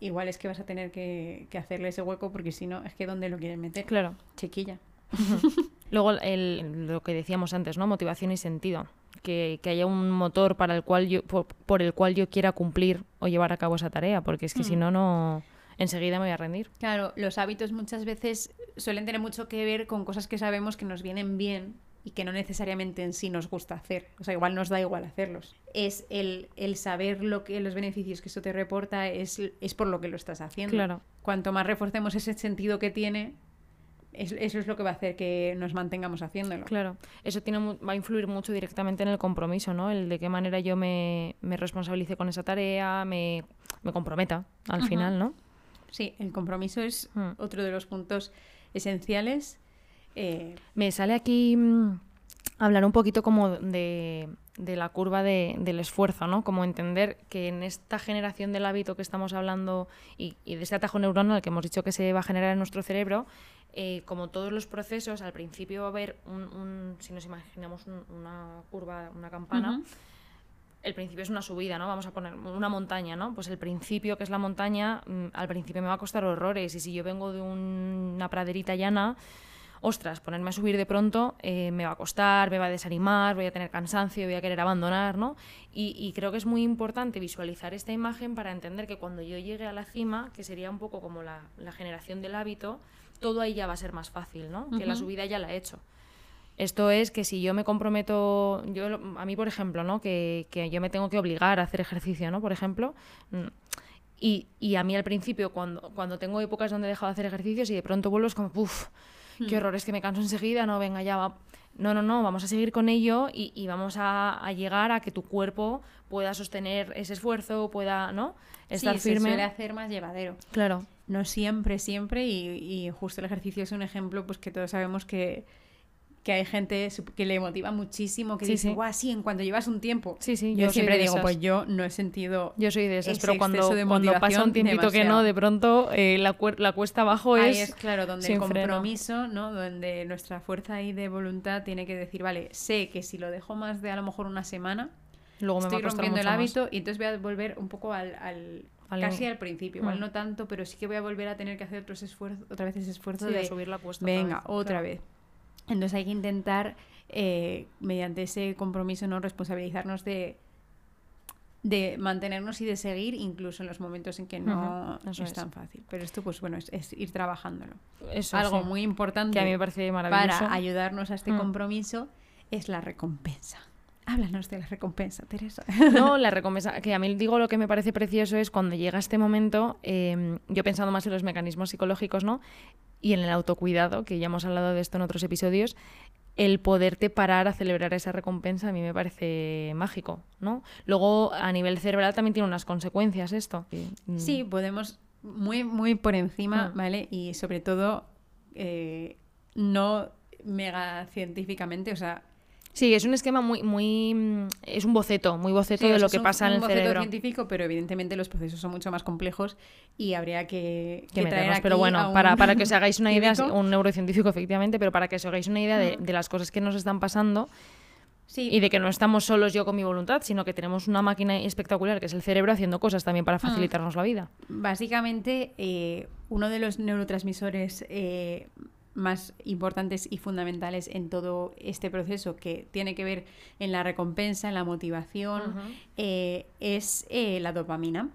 igual es que vas a tener que, hacerle ese hueco porque si no, es que ¿dónde lo quieres meter? Claro. Chiquilla. Luego el, lo que decíamos antes, ¿no? Motivación y sentido. Que, haya un motor para el cual yo, por, el cual yo quiera cumplir o llevar a cabo esa tarea, porque es que si mm. no, no enseguida me voy a rendir. Claro, los hábitos muchas veces suelen tener mucho que ver con cosas que sabemos que nos vienen bien y que no necesariamente en sí nos gusta hacer. O sea, igual nos da igual hacerlos. Es el, saber lo que los beneficios que eso te reporta es, es por lo que lo estás haciendo. Claro. Cuanto más reforcemos ese sentido que tiene, eso es lo que va a hacer que nos mantengamos haciéndolo. Claro, eso tiene, va a influir mucho directamente en el compromiso, ¿no? El de qué manera yo me, me responsabilice con esa tarea, me, me comprometa al final, ¿no? Sí, el compromiso es mm. otro de los puntos esenciales. Eh, me sale aquí mm, hablar un poquito como de, de la curva de, del esfuerzo, ¿no? Como entender que en esta generación del hábito que estamos hablando y, y de este atajo neuronal que hemos dicho que se va a generar en nuestro cerebro, eh, como todos los procesos, al principio va a haber un, si nos imaginamos una curva, una campana, el principio es una subida, ¿no? Vamos a poner una montaña, ¿no? Pues el principio, que es la montaña, mm, al principio me va a costar horrores. Y si yo vengo de una praderita llana, ostras, ponerme a subir de pronto eh, me va a costar, me va a desanimar, voy a tener cansancio, voy a querer abandonar, ¿no? Y, creo que es muy importante visualizar esta imagen para entender que cuando yo llegue a la cima, que sería un poco como la, la generación del hábito, todo ahí ya va a ser más fácil, ¿no? Que la subida ya la he hecho. Esto es que si yo me comprometo, yo a mí por ejemplo, ¿no? Que, que yo me tengo que obligar a hacer ejercicio, ¿no? Por ejemplo, mm, y, y, a mí al principio, cuando, cuando tengo épocas donde he dejado de hacer ejercicios y de pronto vuelvo, es como, uff, qué hmm. horror, es que me canso enseguida, no, venga, ya va. No, no, no, vamos a seguir con ello y, y vamos a, a, llegar a que tu cuerpo pueda sostener ese esfuerzo, pueda, ¿no? Estar sí, firme. Se suele hacer más llevadero. Claro no siempre, siempre, y, justo el ejercicio es un ejemplo, pues que todos sabemos que, que hay gente que le motiva muchísimo, que dice, guau, sí, en cuanto llevas un tiempo. Sí, sí, yo, siempre digo, pues yo no he sentido. Yo soy de esas, pero cuando, cuando pasa un tiempito que no, de pronto eh, la, la, cuesta abajo es. Ahí es claro, donde el compromiso, ¿no? Donde nuestra fuerza ahí de voluntad tiene que decir, vale, sé que si lo dejo más de a lo mejor una semana. Luego me estoy va a rompiendo el hábito y entonces voy a volver un poco al Casi al principio, igual mm. no tanto, pero sí que voy a volver a tener que hacer otros esfuerzos, otra vez ese esfuerzo de, subir la cuesta. Venga, otra vez. Entonces hay que intentar, eh, mediante ese compromiso, no responsabilizarnos de, de mantenernos y de seguir, incluso en los momentos en que no es, tan fácil. Pero esto, pues bueno, es, ir trabajándolo. Eso, Algo muy importante que a mí me parece maravilloso. para ayudarnos a este mm. compromiso es la recompensa. Háblanos de la recompensa, Teresa. No, la recompensa, que a mí digo lo que me parece precioso es cuando llega este momento, eh, yo pensando más en los mecanismos psicológicos, ¿no? Y en el autocuidado, que ya hemos hablado de esto en otros episodios, el poderte parar a celebrar esa recompensa a mí me parece mágico, ¿no? Luego, a nivel cerebral también tiene unas consecuencias esto. Mm. Sí, podemos muy, muy por encima, mm. ¿vale? Y sobre todo, eh, no mega científicamente, o sea, Sí, es un esquema muy, muy, mm, es un boceto, muy boceto de lo que pasa en el cerebro. Es un boceto científico, pero evidentemente los procesos son mucho más complejos y habría que, que, traer aquí Pero bueno, para, para, que os hagáis una idea, un neurocientífico efectivamente, pero para que os hagáis una idea de, de las cosas que nos están pasando. Sí. Y de que no estamos solos yo con mi voluntad, sino que tenemos una máquina espectacular que es el cerebro haciendo cosas también para facilitarnos la vida. Básicamente, eh, uno de los neurotransmisores eh, más importantes y fundamentales en todo este proceso que tiene que ver en la recompensa, en la motivación, eh, es eh, la dopamina.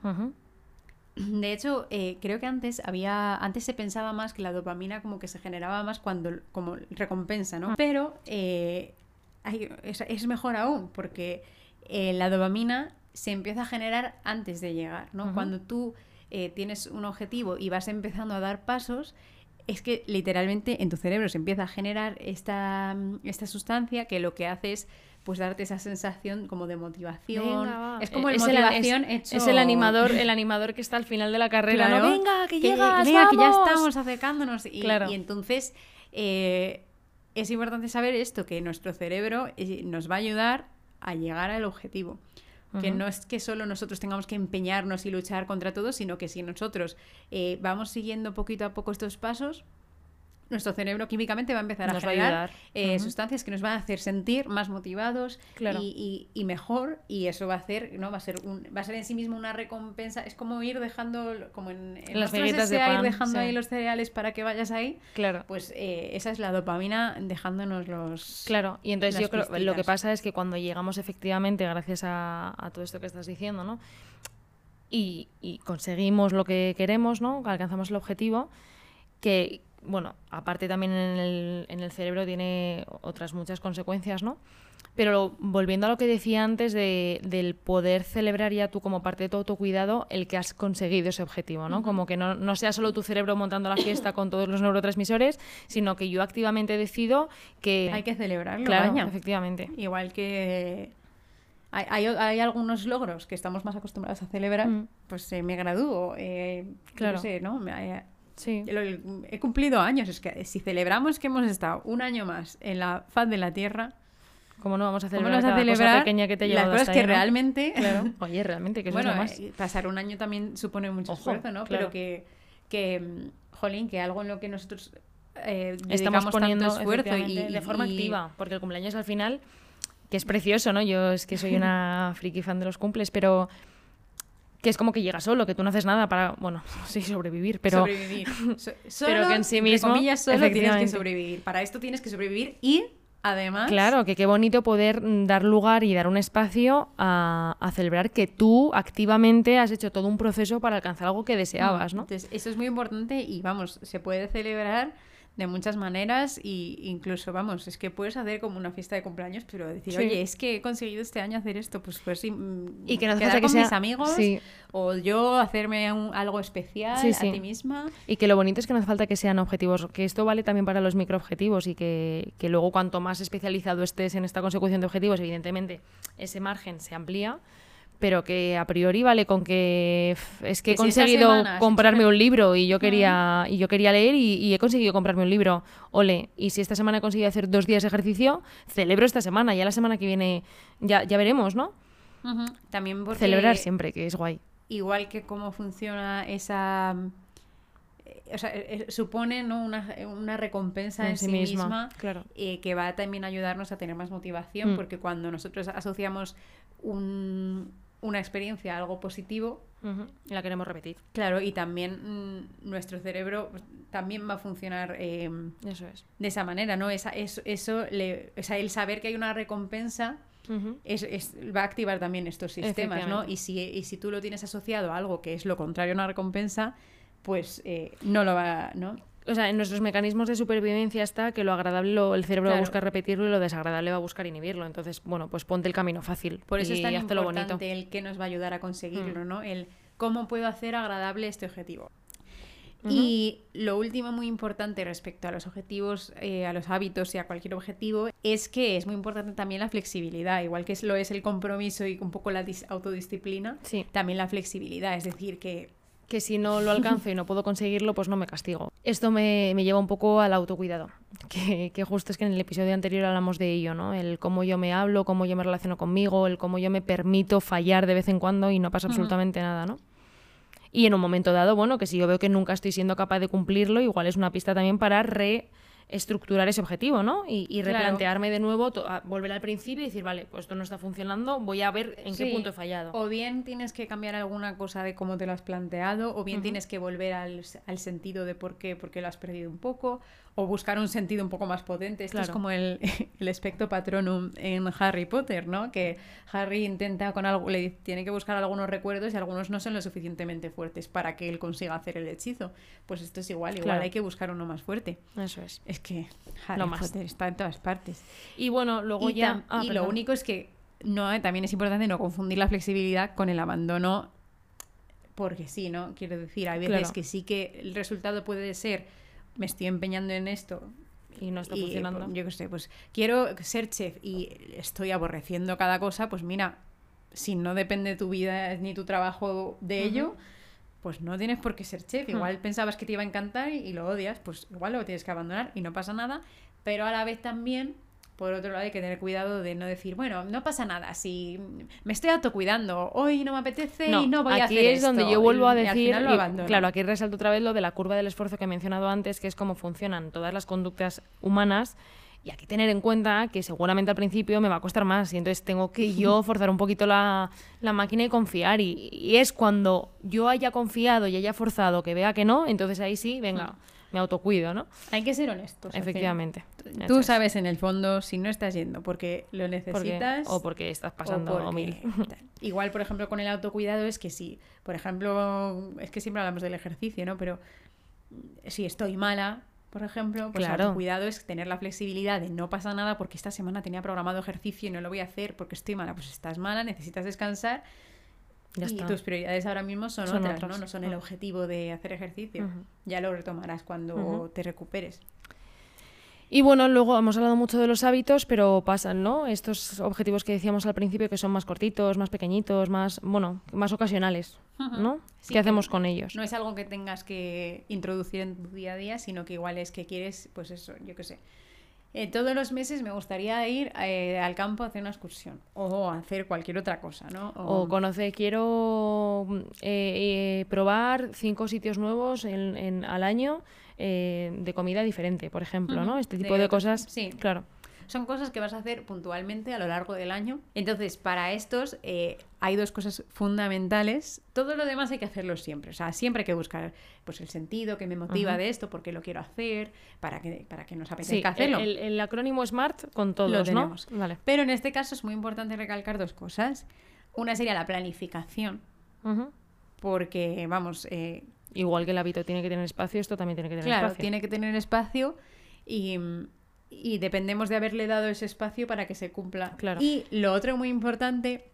De hecho, eh, creo que antes había, antes se pensaba más que la dopamina como que se generaba más cuando como recompensa, ¿no? Pero es, es, mejor aún porque la dopamina se empieza a generar antes de llegar, ¿no? Cuando tú tienes un objetivo y vas empezando a dar pasos, es que literalmente en tu cerebro se empieza a generar esta, esta sustancia que lo que hace es pues darte esa sensación como de motivación. es como el motivación el, es, el animador, el animador que está al final de la carrera. ¿no? Venga, que, llegas, venga, que ya estamos acercándonos. Y, y entonces eh, es importante saber esto, que nuestro cerebro eh, nos va a ayudar a llegar al objetivo que no es que solo nosotros tengamos que empeñarnos y luchar contra todo, sino que si nosotros eh, vamos siguiendo poquito a poco estos pasos, nuestro cerebro químicamente va a empezar a generar eh, sustancias que nos van a hacer sentir más motivados y, mejor y eso va a hacer no va a ser un, va a ser en sí mismo una recompensa. Es como ir dejando como en, las galletas de pan, ir dejando ahí los cereales para que vayas ahí claro. pues eh, esa es la dopamina dejándonos los claro y entonces yo creo lo que pasa es que cuando llegamos efectivamente gracias a, a todo esto que estás diciendo no y, y conseguimos lo que queremos no alcanzamos el objetivo que bueno, aparte también en el, en el cerebro tiene otras muchas consecuencias, ¿no? Pero volviendo a lo que decía antes de, del poder celebrar ya tú como parte de tu autocuidado el que has conseguido ese objetivo, ¿no? Como que no, no, sea solo tu cerebro montando la fiesta con todos los neurotransmisores, sino que yo activamente decido que... Hay que celebrarlo, claro, efectivamente. Igual que hay, hay, algunos logros que estamos más acostumbrados a celebrar, mm. pues eh, me gradúo, eh, claro. no sé, ¿no? Eh, sí. he cumplido años, es que si celebramos que hemos estado un año más en la faz de la Tierra, ¿Cómo no vamos a celebrar, cada cosa pequeña que te Las cosas que realmente... Claro. Oye, realmente, que bueno, más. Eh, pasar un año también supone mucho esfuerzo, ¿no? Pero que, que, mm, jolín, que algo en lo que nosotros eh, estamos poniendo esfuerzo y, de forma activa, porque el cumpleaños al final, que es precioso, ¿no? Yo es que soy una friki fan de los cumples, pero que es como que llega solo, que tú no haces nada para, bueno, sí, sobrevivir, pero... Sobrevivir. pero que en sí mismo... solo tienes que sobrevivir. Para esto tienes que sobrevivir y Además. Claro, que qué bonito poder mm, dar lugar y dar un espacio a, celebrar que tú activamente has hecho todo un proceso para alcanzar algo que deseabas, ¿no? Entonces, eso es muy importante y vamos, se puede celebrar de muchas maneras y incluso, vamos, es que puedes hacer como una fiesta de cumpleaños, pero decir, oye, es que he conseguido este año hacer esto, pues pues sí, mm, y que no hace con mis amigos o yo hacerme algo especial a ti misma. Y que lo bonito es que no hace falta que sean objetivos, que esto vale también para los microobjetivos y que, que luego cuanto más especializado estés en esta consecución de objetivos, evidentemente ese margen se amplía pero que a priori vale con que es que, he conseguido comprarme un libro y yo quería y yo quería leer y, he conseguido comprarme un libro ole y si esta semana he conseguido hacer dos días de ejercicio celebro esta semana ya la semana que viene ya, ya veremos no también celebrar siempre que es guay igual que cómo funciona esa o sea, eh, eh, supone ¿no? una, una recompensa en, sí misma, claro. Eh, que va también a ayudarnos a tener más motivación, mm. porque cuando nosotros asociamos un, una experiencia, algo positivo. La queremos repetir. Claro, y también mm, nuestro cerebro también va a funcionar em, eso es. de esa manera, ¿no? Esa, eso, eso le, o sea, el saber que hay una recompensa es, va a activar también estos sistemas, ¿no? Y si, y si tú lo tienes asociado a algo que es lo contrario a una recompensa, pues eh, no lo va, ¿no? O sea, en nuestros mecanismos de supervivencia está que lo agradable lo, el cerebro va a buscar repetirlo y lo desagradable va a buscar inhibirlo. Entonces, bueno, pues ponte el camino fácil. Por eso es tan importante el que nos va a ayudar a conseguirlo, mm. ¿no? El cómo puedo hacer agradable este objetivo. Y lo último muy importante respecto a los objetivos, eh, a los hábitos y a cualquier objetivo, es que es muy importante también la flexibilidad, igual que lo es el compromiso y un poco la autodisciplina, sí. también la flexibilidad, es decir, que que si no lo alcanzo y no puedo conseguirlo, pues no me castigo. Esto me, lleva un poco al autocuidado, que, que, justo es que en el episodio anterior hablamos de ello, ¿no? El cómo yo me hablo, cómo yo me relaciono conmigo, el cómo yo me permito fallar de vez en cuando y no pasa absolutamente nada, ¿no? Y en un momento dado, bueno, que si yo veo que nunca estoy siendo capaz de cumplirlo, igual es una pista también para re estructurar ese objetivo, ¿no? Y, replantearme de nuevo, volver al principio y decir, vale, pues esto no está funcionando, voy a ver en qué punto he fallado. O bien tienes que cambiar alguna cosa de cómo te lo has planteado, o bien tienes que volver al, al, sentido de por qué, porque lo has perdido un poco, o buscar un sentido un poco más potente. Esto es como el, el espectro patronum en Harry Potter, ¿no? Que Harry intenta con algo, le tiene que buscar algunos recuerdos y algunos no son lo suficientemente fuertes para que él consiga hacer el hechizo. Pues esto es igual, igual hay que buscar uno más fuerte. Eso es. Es que Harry Potter está en todas partes. Y bueno, luego ya... Ah, y lo único es que no, eh, también es importante no confundir la flexibilidad con el abandono porque sí, ¿no? Quiero decir, hay veces que sí que el resultado puede ser me estoy empeñando en esto y no está funcionando. Yo qué sé, pues quiero ser chef y estoy aborreciendo cada cosa, pues mira, si no depende tu vida ni tu trabajo de ello, pues no tienes por qué ser chef. Hmm. Igual pensabas que te iba a encantar y lo odias, pues igual lo tienes que abandonar y no pasa nada, pero a la vez también por otro lado, hay que tener cuidado de no decir, bueno, no pasa nada, si me estoy autocuidando, hoy no me apetece y no voy a hacer Aquí es donde yo vuelvo a decir, claro, aquí resalto otra vez lo de la curva del esfuerzo que he mencionado antes, que es cómo funcionan todas las conductas humanas. Y hay que tener en cuenta que seguramente al principio me va a costar más y entonces tengo que yo forzar un poquito la, máquina y confiar. Y, es cuando yo haya confiado y haya forzado que vea que no, entonces ahí sí, venga, me autocuido, ¿no? Hay que ser honestos. Efectivamente. Tú sabes en el fondo si no estás yendo porque lo necesitas. o porque estás pasando mil. Igual, por ejemplo, con el autocuidado es que si, por ejemplo, es que siempre hablamos del ejercicio, ¿no? Pero si estoy mala, por ejemplo, pues claro. cuidado es tener la flexibilidad de no pasa nada porque esta semana tenía programado ejercicio y no lo voy a hacer porque estoy mala. Pues estás mala, necesitas descansar y tus prioridades ahora mismo son, otras, ¿no? No son el objetivo de hacer ejercicio. Ya lo retomarás cuando te recuperes. Y bueno, luego hemos hablado mucho de los hábitos, pero pasan, ¿no? Estos objetivos que decíamos al principio que son más cortitos, más pequeñitos, más, bueno, más ocasionales, ¿no? ¿Qué hacemos con ellos? No es algo que tengas que introducir en tu día a día, sino que igual es que quieres, pues eso, yo qué sé. Eh, todos los meses me gustaría ir eh, al campo a hacer una excursión o hacer cualquier otra cosa, ¿no? O, conocer, quiero eh, probar cinco sitios nuevos en, al año eh, de comida diferente, por ejemplo, ¿no? Este tipo de, cosas. Sí, claro. Son cosas que vas a hacer puntualmente a lo largo del año. Entonces, para estos eh, hay dos cosas fundamentales. Todo lo demás hay que hacerlo siempre. O sea, siempre hay que buscar pues, el sentido que me motiva de esto, por qué lo quiero hacer, para que, para que nos apetezca hacerlo. El, el, acrónimo SMART con todos, lo ¿no? Vale. Pero en este caso es muy importante recalcar dos cosas. Una sería la planificación. Porque, vamos, eh, Igual que el hábito tiene que tener espacio, esto también tiene que tener espacio. Claro, tiene que tener espacio y, y, dependemos de haberle dado ese espacio para que se cumpla. Claro. Y lo otro muy importante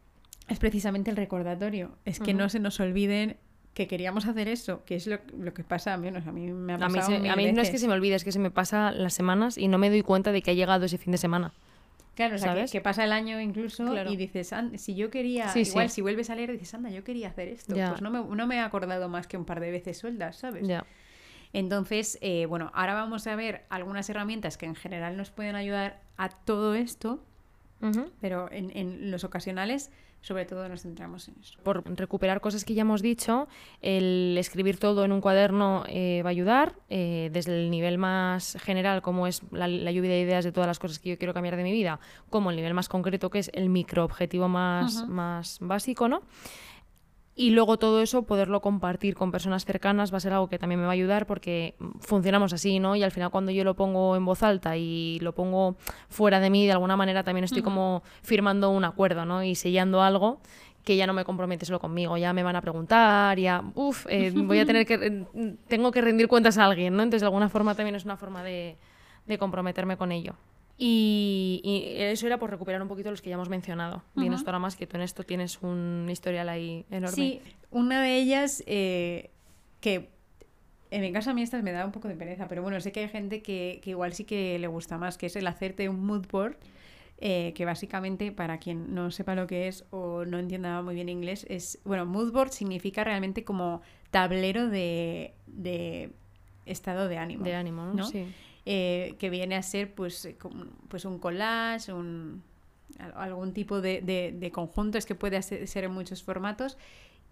es precisamente el recordatorio. Es que no se nos olviden que queríamos hacer eso, que es lo, lo que pasa a menos. A mí me ha pasado. A mí, a mí no es que se me olvide, es que se me pasa las semanas y no me doy cuenta de que ha llegado ese fin de semana. Claro, o sea, que, pasa el año incluso y dices, si yo quería, igual si vuelves a leer, dices, anda, yo quería hacer esto. Pues no me, no me, he acordado más que un par de veces sueldas, ¿sabes? Entonces, eh, bueno, ahora vamos a ver algunas herramientas que en general nos pueden ayudar a todo esto, pero en, en los ocasionales sobre todo nos centramos en eso. Por recuperar cosas que ya hemos dicho, el escribir todo en un cuaderno eh, va a ayudar, eh, desde el nivel más general, como es la, lluvia de ideas de todas las cosas que yo quiero cambiar de mi vida, como el nivel más concreto, que es el microobjetivo más, más básico, ¿no? Y luego todo eso, poderlo compartir con personas cercanas va a ser algo que también me va a ayudar porque funcionamos así, ¿no? Y al final cuando yo lo pongo en voz alta y lo pongo fuera de mí, de alguna manera también estoy como firmando un acuerdo, ¿no? Y sellando algo que ya no me compromete solo conmigo, ya me van a preguntar, ya, uff, eh, voy a tener que, eh, tengo que rendir cuentas a alguien, ¿no? Entonces de alguna forma también es una forma de, de comprometerme con ello. Y, eso era por recuperar un poquito los que ya hemos mencionado. Uh ahora más que tú en esto tienes un historial ahí enorme. Sí, una de ellas eh, que en mi caso a mí estas me da un poco de pereza, pero bueno, sé que hay gente que, igual sí que le gusta más, que es el hacerte un mood board. Eh, que básicamente, para quien no sepa lo que es o no entienda muy bien inglés, es, bueno, mood board significa realmente como tablero de, de estado de ánimo. De ánimo, ¿no? Sí. Eh, que viene a ser pues, eh, pues un collage, un, algún tipo de, de, conjunto, es que puede ser en muchos formatos,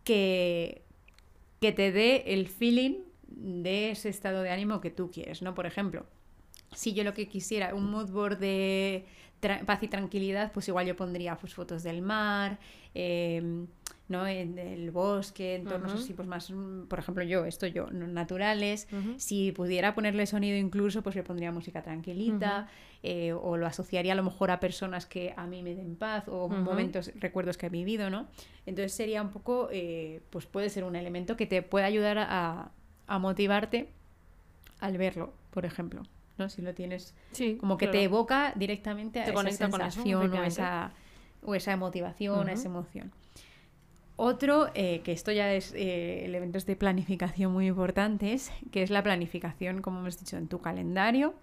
que, que te dé el feeling de ese estado de ánimo que tú quieres, ¿no? Por ejemplo, si yo lo que quisiera, un mood board de paz y tranquilidad, pues igual yo pondría pues, fotos del mar, eh, ¿no? En el bosque, entornos así, pues más, mm, por ejemplo, yo, esto yo, naturales. Si pudiera ponerle sonido incluso, pues le pondría música tranquilita, eh, o lo asociaría a lo mejor a personas que a mí me den paz, o momentos, recuerdos que he vivido, ¿no? Entonces sería un poco, eh, pues puede ser un elemento que te puede ayudar a, a motivarte al verlo, por ejemplo. ¿no? Si lo tienes como que te evoca directamente a esa sensación o, esa, o esa motivación, a esa emoción. Otro, eh, que esto ya es eh, elementos de planificación muy importantes, que es la planificación, como hemos dicho, en tu calendario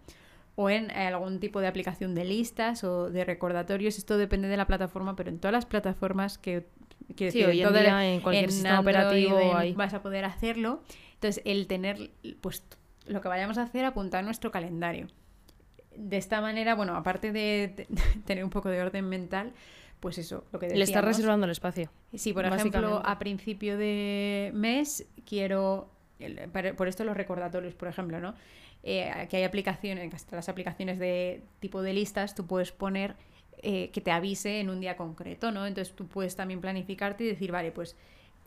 o en algún tipo de aplicación de listas o de recordatorios. Esto depende de la plataforma, pero en todas las plataformas que, que sí, hoy en, día, en cualquier sistema operativo vas a poder hacerlo. Entonces, el tener, pues lo que vayamos a hacer, apuntar nuestro calendario. De esta manera, bueno, aparte de tener un poco de orden mental, pues eso, lo que decíamos. Le está reservando el espacio. Sí, por ejemplo, a principio de mes quiero, por esto los recordatorios, por ejemplo, ¿no? Eh, que hay aplicaciones, hasta las aplicaciones de tipo de listas, tú puedes poner eh, que te avise en un día concreto, ¿no? Entonces tú puedes también planificarte y decir, vale, pues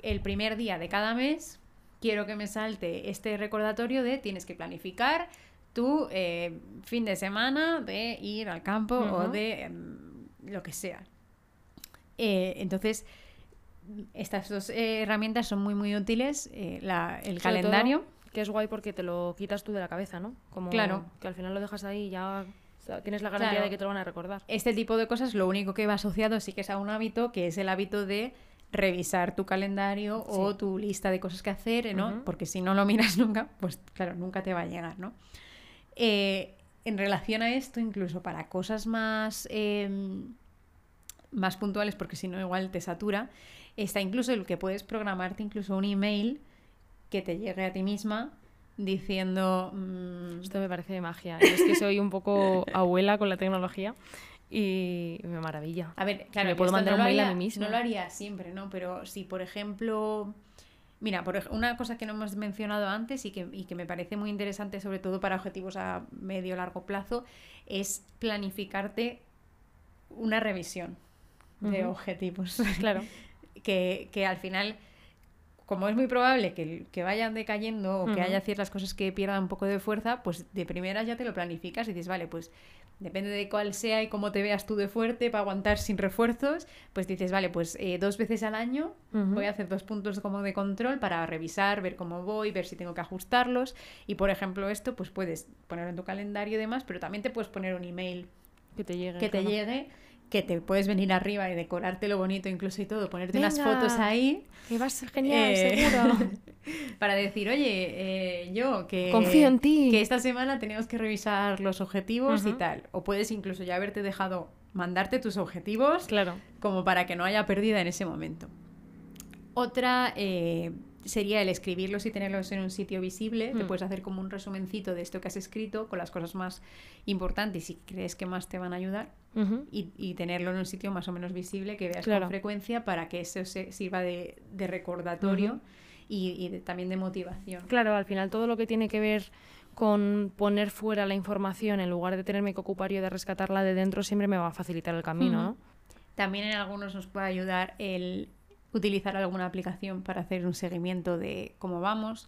el primer día de cada mes quiero que me salte este recordatorio de tienes que planificar tu eh, fin de semana de ir al campo o de em, lo que sea, eh, entonces, estas dos eh, herramientas son muy, muy útiles. Eh, el calendario. Que es guay porque te lo quitas tú de la cabeza, ¿no? Como claro. Que al final lo dejas ahí y ya tienes la garantía de que te lo van a recordar. Este tipo de cosas, lo único que va asociado sí que es a un hábito, que es el hábito de revisar tu calendario o tu lista de cosas que hacer, ¿no? Porque si no lo miras nunca, pues claro, nunca te va a llegar, ¿no? Eh, en relación a esto, incluso para cosas más, em, más puntuales, porque si no igual te satura, está incluso el que puedes programarte incluso un email que te llegue a ti misma diciendo... Mm, esto me parece de magia. es que soy un poco abuela con la tecnología y me maravilla. A ver, claro, me puedo mandar un mail a mí misma. No lo haría siempre, ¿no? Pero si, por ejemplo... Mira, por una cosa que no hemos mencionado antes y que, y que me parece muy interesante, sobre todo para objetivos a medio largo plazo, es planificarte una revisión de objetivos. Claro. que, que al final como es muy probable que, que vayan decayendo o que haya ciertas cosas que pierdan un poco de fuerza, pues de primera ya te lo planificas y dices, vale, pues depende de cuál sea y cómo te veas tú de fuerte para aguantar sin refuerzos, pues dices, vale, pues eh, dos veces al año voy a hacer dos puntos como de control para revisar, ver cómo voy, ver si tengo que ajustarlos. Y por ejemplo, esto pues puedes ponerlo en tu calendario y demás, pero también te puedes poner un email que te llegue. Que te llegue que te puedes venir arriba y decorarte lo bonito incluso y todo, ponerte unas fotos ahí. Que va a ser genial, eh, seguro. para decir, oye, eh, yo que... Confío en ti. Que esta semana tenemos que revisar los objetivos y tal. O puedes incluso ya haberte dejado mandarte tus objetivos. Claro. Como para que no haya pérdida en ese momento. Otra... Eh, sería el escribirlos y tenerlos en un sitio visible. Te hmm. puedes hacer como un resumencito de esto que has escrito con las cosas más importantes y crees que más te van a ayudar y, tenerlo en un sitio más o menos visible que veas con frecuencia para que eso se sirva de, recordatorio y, también de motivación. Claro, al final todo lo que tiene que ver con poner fuera la información en lugar de tenerme que ocupar yo de rescatarla de dentro siempre me va a facilitar el camino, También en algunos nos puede ayudar el utilizar alguna aplicación para hacer un seguimiento de cómo vamos.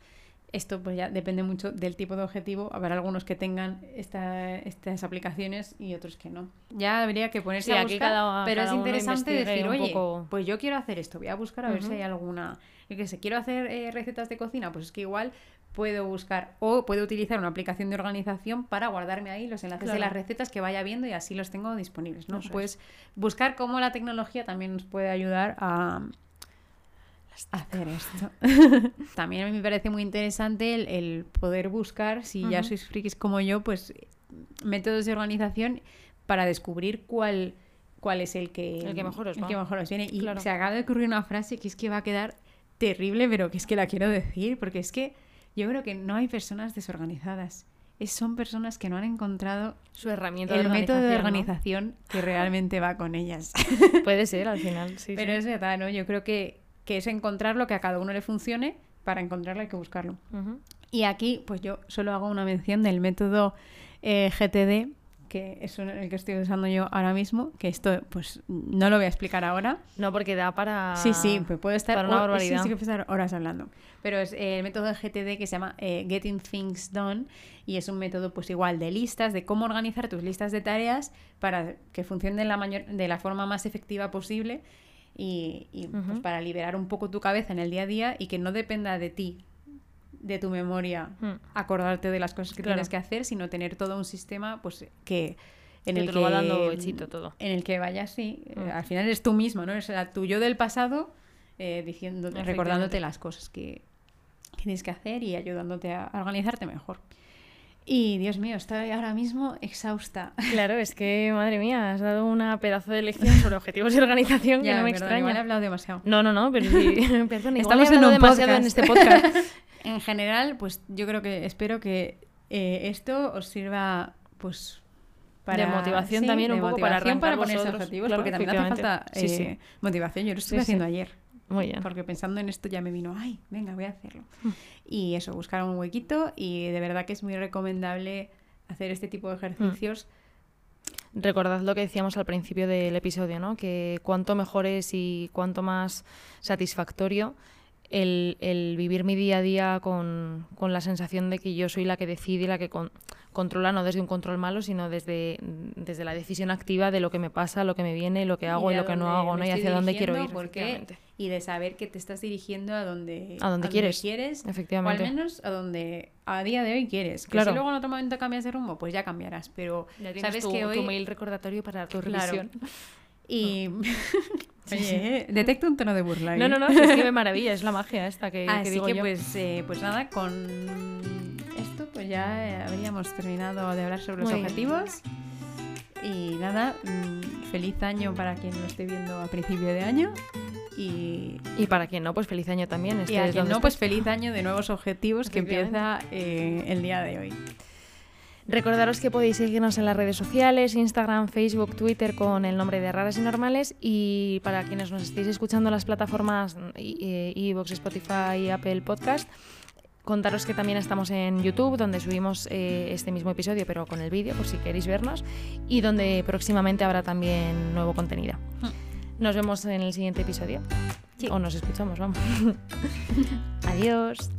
Esto pues ya depende mucho del tipo de objetivo. Habrá algunos que tengan estas aplicaciones y otros que no. Ya habría que ponerse a buscar, pero es interesante decir, oye, pues yo quiero hacer esto, voy a buscar a ver si hay alguna... Yo que sé, quiero hacer eh, recetas de cocina, pues es que igual puedo buscar o puedo utilizar una aplicación de organización para guardarme ahí los enlaces de las recetas que vaya viendo y así los tengo disponibles. ¿no? Pues buscar cómo la tecnología también nos puede ayudar a hacer esto. También a mí me parece muy interesante el, poder buscar, si ya sois frikis como yo, pues métodos de organización para descubrir cuál, cuál es el que, el que mejor os, viene. Y se acaba de ocurrir una frase que es que va a quedar terrible, pero que es que la quiero decir, porque es que yo creo que no hay personas desorganizadas. Es, son personas que no han encontrado su herramienta el método de organización que realmente va con ellas. Puede ser al final, sí. Pero es verdad, ¿no? Yo creo que que es encontrar lo que a cada uno le funcione, para encontrarlo hay que buscarlo. Y aquí, pues yo solo hago una mención del método eh, GTD, que es el que estoy usando yo ahora mismo, que esto pues no lo voy a explicar ahora. No, porque da para... Sí, sí, pues puede estar, para una barbaridad. Sí, estar horas hablando. Pero es el método GTD que se llama eh, Getting Things Done y es un método pues igual de listas, de cómo organizar tus listas de tareas para que funcionen de la, mayor, de la forma más efectiva posible y, pues para liberar un poco tu cabeza en el día a día y que no dependa de ti, de tu memoria, mm. acordarte de las cosas que tienes que hacer, sino tener todo un sistema pues que en el que va dando hechito todo. En el que vayas, sí, eh, mm. al final eres tú mismo, ¿no? Es el tuyo del pasado eh, diciendo, recordándote las cosas que, que, tienes que hacer y ayudándote a organizarte mejor. Y Dios mío, estoy ahora mismo exhausta. Claro, es que, madre mía, has dado una pedazo de lección sobre objetivos y organización que no me extraña. Igual he hablado demasiado. No, no, no, pero sí, Estamos en un demasiado en este podcast. en general, pues yo creo que espero que eh, esto os sirva, pues para, de motivación también un poco para arrancar para ponerse objetivos porque también hace falta eh, motivación yo lo estuve haciendo ayer muy bien. Porque pensando en esto ya me vino, ay, venga, voy a hacerlo. Mm. Y eso, buscar un huequito y de verdad que es muy recomendable hacer este tipo de ejercicios. Mm. Recordad lo que decíamos al principio del episodio, ¿no? Que cuanto mejor es y cuanto más satisfactorio el, vivir mi día a día con, la sensación de que yo soy la que decide y la que controla, no desde un control malo, sino desde, desde la decisión activa de lo que me pasa, lo que me viene, lo que hago y, lo que no hago, ¿no? y hacia dónde quiero ir. y de saber que te estás dirigiendo a donde, a donde, quieres. quieres. Efectivamente. O al menos a donde a día de hoy quieres. Que claro. si luego en otro momento cambias de rumbo, pues ya cambiarás. Pero sabes tu, que hoy. tu mail recordatorio para tu revisión. Y. Oye, eh, detecto un tono de burla. No, no, no, se escribe maravilla, es la magia esta que, Así digo que Pues, eh, pues nada, con esto pues ya eh, habríamos terminado de hablar sobre los objetivos. Y nada, mm, feliz año para quien lo esté viendo a principio de año. Y, y para quien no, pues feliz año también. y a quien no, pues feliz año de nuevos objetivos que empieza el día de hoy. Recordaros que podéis seguirnos en las redes sociales, Instagram, Facebook, Twitter con el nombre de Raras y Normales y para quienes nos estéis escuchando en las plataformas Evox, Spotify, Apple Podcast, contaros que también estamos en YouTube, donde subimos eh, este mismo episodio, pero con el vídeo, por si queréis vernos, y donde próximamente habrá también nuevo contenido. Hmm. Nos vemos en el siguiente episodio. O nos escuchamos, vamos. Adiós.